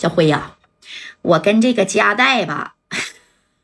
小辉呀，我跟这个加代吧，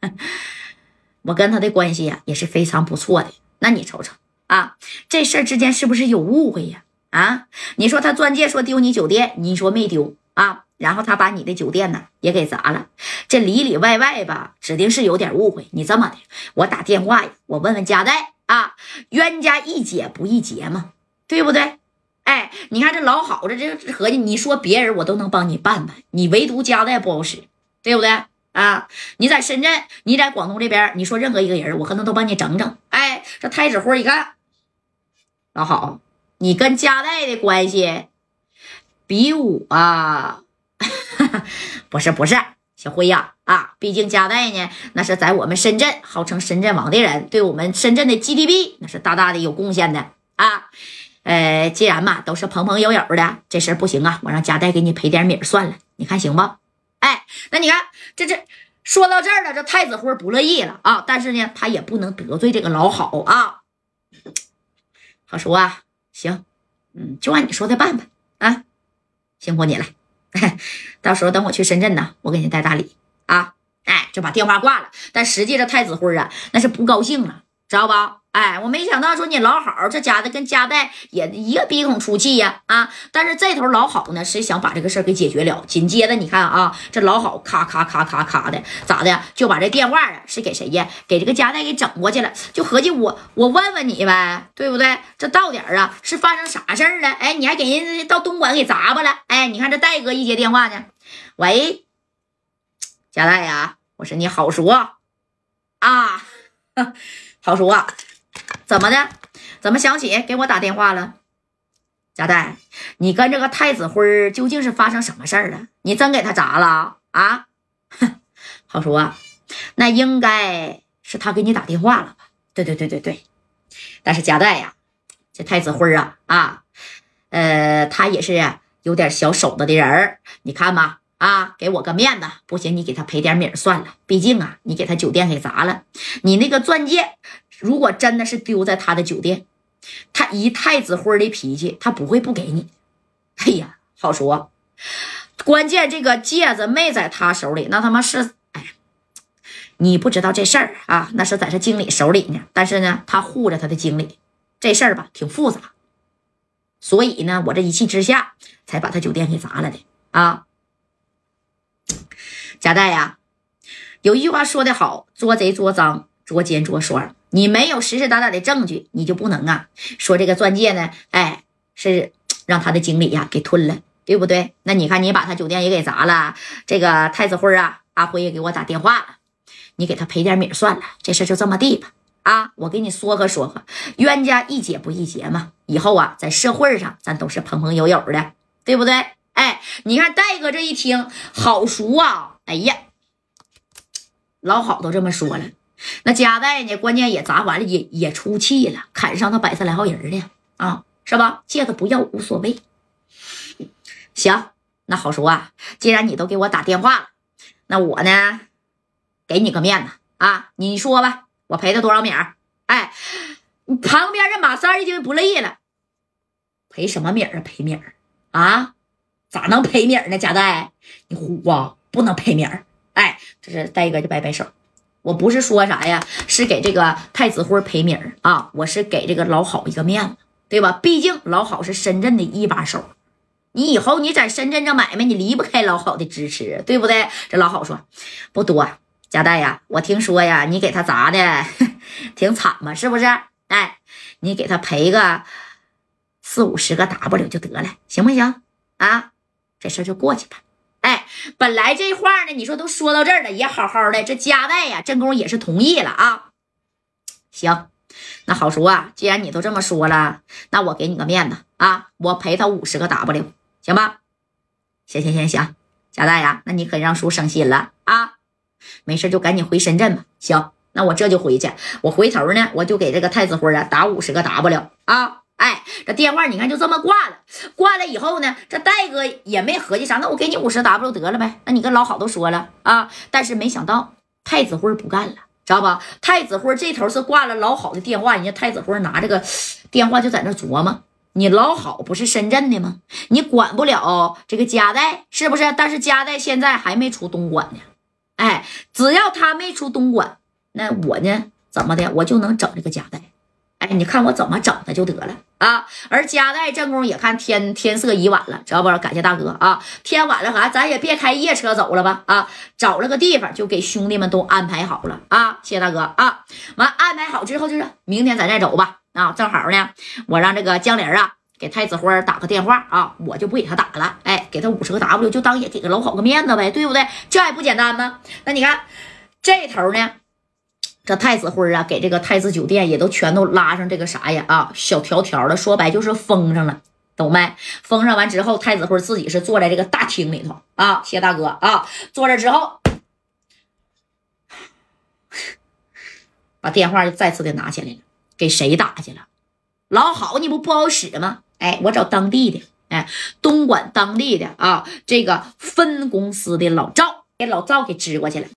我跟他的关系呀也是非常不错的。那你瞅瞅啊，这事儿之间是不是有误会呀？啊，你说他钻戒说丢你酒店，你说没丢啊？然后他把你的酒店呢也给砸了，这里里外外吧，指定是有点误会。你这么的，我打电话呀，我问问加代啊，冤家宜解不宜结嘛，对不对？哎，你看这老好这这合计，你说别人我都能帮你办办，你唯独家代不好使，对不对啊？你在深圳，你在广东这边，你说任何一个人，我可能都帮你整整。哎，这太子辉一看，老好，你跟家代的关系比我。不是不是，小辉呀啊！毕竟加代呢，那是在我们深圳号称深圳王的人，对我们深圳的 GDP 那是大大的有贡献的啊。呃，既然嘛都是朋朋友友的，这事儿不行啊，我让加代给你赔点米算了，你看行不？哎，那你看这这说到这儿了，这太子辉不乐意了啊，但是呢，他也不能得罪这个老好啊。好叔啊，行，嗯，就按你说的办吧啊，辛苦你了。到时候等我去深圳呢，我给你带大礼啊！哎，就把电话挂了。但实际这太子辉啊，那是不高兴了，知道吧？哎，我没想到说你老好这家的跟家代也一个鼻孔出气呀啊！但是这头老好呢是想把这个事儿给解决了。紧接着你看啊，这老好咔咔咔咔咔的咋的就把这电话啊是给谁呀？给这个家代给整过去了。就合计我我问问你呗，对不对？这到点啊是发生啥事儿了？哎，你还给人到东莞给砸吧了？哎，你看这戴哥一接电话呢，喂，家代呀，我说你好说啊，好叔啊。怎么的？怎么想起给我打电话了？贾代，你跟这个太子辉究竟是发生什么事儿了？你真给他砸了啊？哼，好叔啊，那应该是他给你打电话了吧？对对对对对。但是贾代呀，这太子辉啊啊，呃，他也是有点小手子的人儿。你看吧，啊，给我个面子，不行，你给他赔点米算了。毕竟啊，你给他酒店给砸了，你那个钻戒。如果真的是丢在他的酒店，他以太子辉的脾气，他不会不给你。哎呀，好说，关键这个戒指没在他手里，那他妈是哎，你不知道这事儿啊，那是在这经理手里呢。但是呢，他护着他的经理，这事儿吧挺复杂，所以呢，我这一气之下才把他酒店给砸了的啊。贾代呀，有一句话说得好，捉贼捉赃，捉奸捉双。你没有实实打打的证据，你就不能啊说这个钻戒呢？哎，是让他的经理呀给吞了，对不对？那你看你把他酒店也给砸了，这个太子辉啊，阿辉也给我打电话了，你给他赔点米算了，这事就这么地吧。啊，我给你说和说和，冤家宜解不宜结嘛。以后啊，在社会上咱都是朋朋友友的，对不对？哎，你看戴哥这一听，好熟啊！哎呀，老好都这么说了。那加代呢？关键也砸完了，也也出气了，砍伤他百十来号人呢啊，是吧？戒指不要无所谓。行，那好说啊。既然你都给我打电话了，那我呢，给你个面子啊。你说吧，我赔他多少米儿？哎，旁边这马三已经不乐意了，赔什么米儿啊？赔米儿啊？咋能赔米儿呢？加代，你虎啊，不能赔米。哎，这是戴哥就摆摆手。我不是说啥呀，是给这个太子辉赔米啊！我是给这个老好一个面子，对吧？毕竟老好是深圳的一把手，你以后你在深圳这买卖，你离不开老好的支持，对不对？这老好说不多，贾代呀，我听说呀，你给他砸的挺惨嘛，是不是？哎，你给他赔个四五十个 W 就得了，行不行？啊，这事就过去吧。哎，本来这话呢，你说都说到这儿了，也好好的。这加代呀，正宫也是同意了啊。行，那好叔啊，既然你都这么说了，那我给你个面子啊，我赔他五十个 W，行吧？行行行行，加代呀，那你可让叔省心了啊。没事就赶紧回深圳吧。行，那我这就回去。我回头呢，我就给这个太子辉啊打五十个 W 啊。哎，这电话你看就这么挂了。挂了以后呢，这戴哥也没合计啥，那我给你五十 W 得了呗。那你跟老好都说了啊，但是没想到太子辉不干了，知道吧？太子辉这头是挂了老好的电话，人家太子辉拿这个电话就在那琢磨，你老好不是深圳的吗？你管不了这个家代是不是？但是家代现在还没出东莞呢。哎，只要他没出东莞，那我呢？怎么的？我就能整这个家代。哎，你看我怎么整他就得了啊！而加代正宫也看天天色已晚了，知道不？感谢大哥啊！天晚了，啥？咱也别开夜车走了吧？啊，找了个地方就给兄弟们都安排好了啊！谢谢大哥啊！完安排好之后就是明天咱再走吧啊！正好呢，我让这个江玲啊给太子花打个电话啊，我就不给他打了，哎，给他五十个 W 就当也给个老好个面子呗，对不对？这还不简单吗？那你看这头呢？这太子辉啊，给这个太子酒店也都全都拉上这个啥呀啊，小条条的，说白就是封上了，懂没？封上完之后，太子辉自己是坐在这个大厅里头啊，谢大哥啊，坐这之后，把电话又再次的拿起来了，给谁打去了？老好，你不不好使吗？哎，我找当地的，哎，东莞当地的啊，这个分公司的老赵，给老赵给支过去了。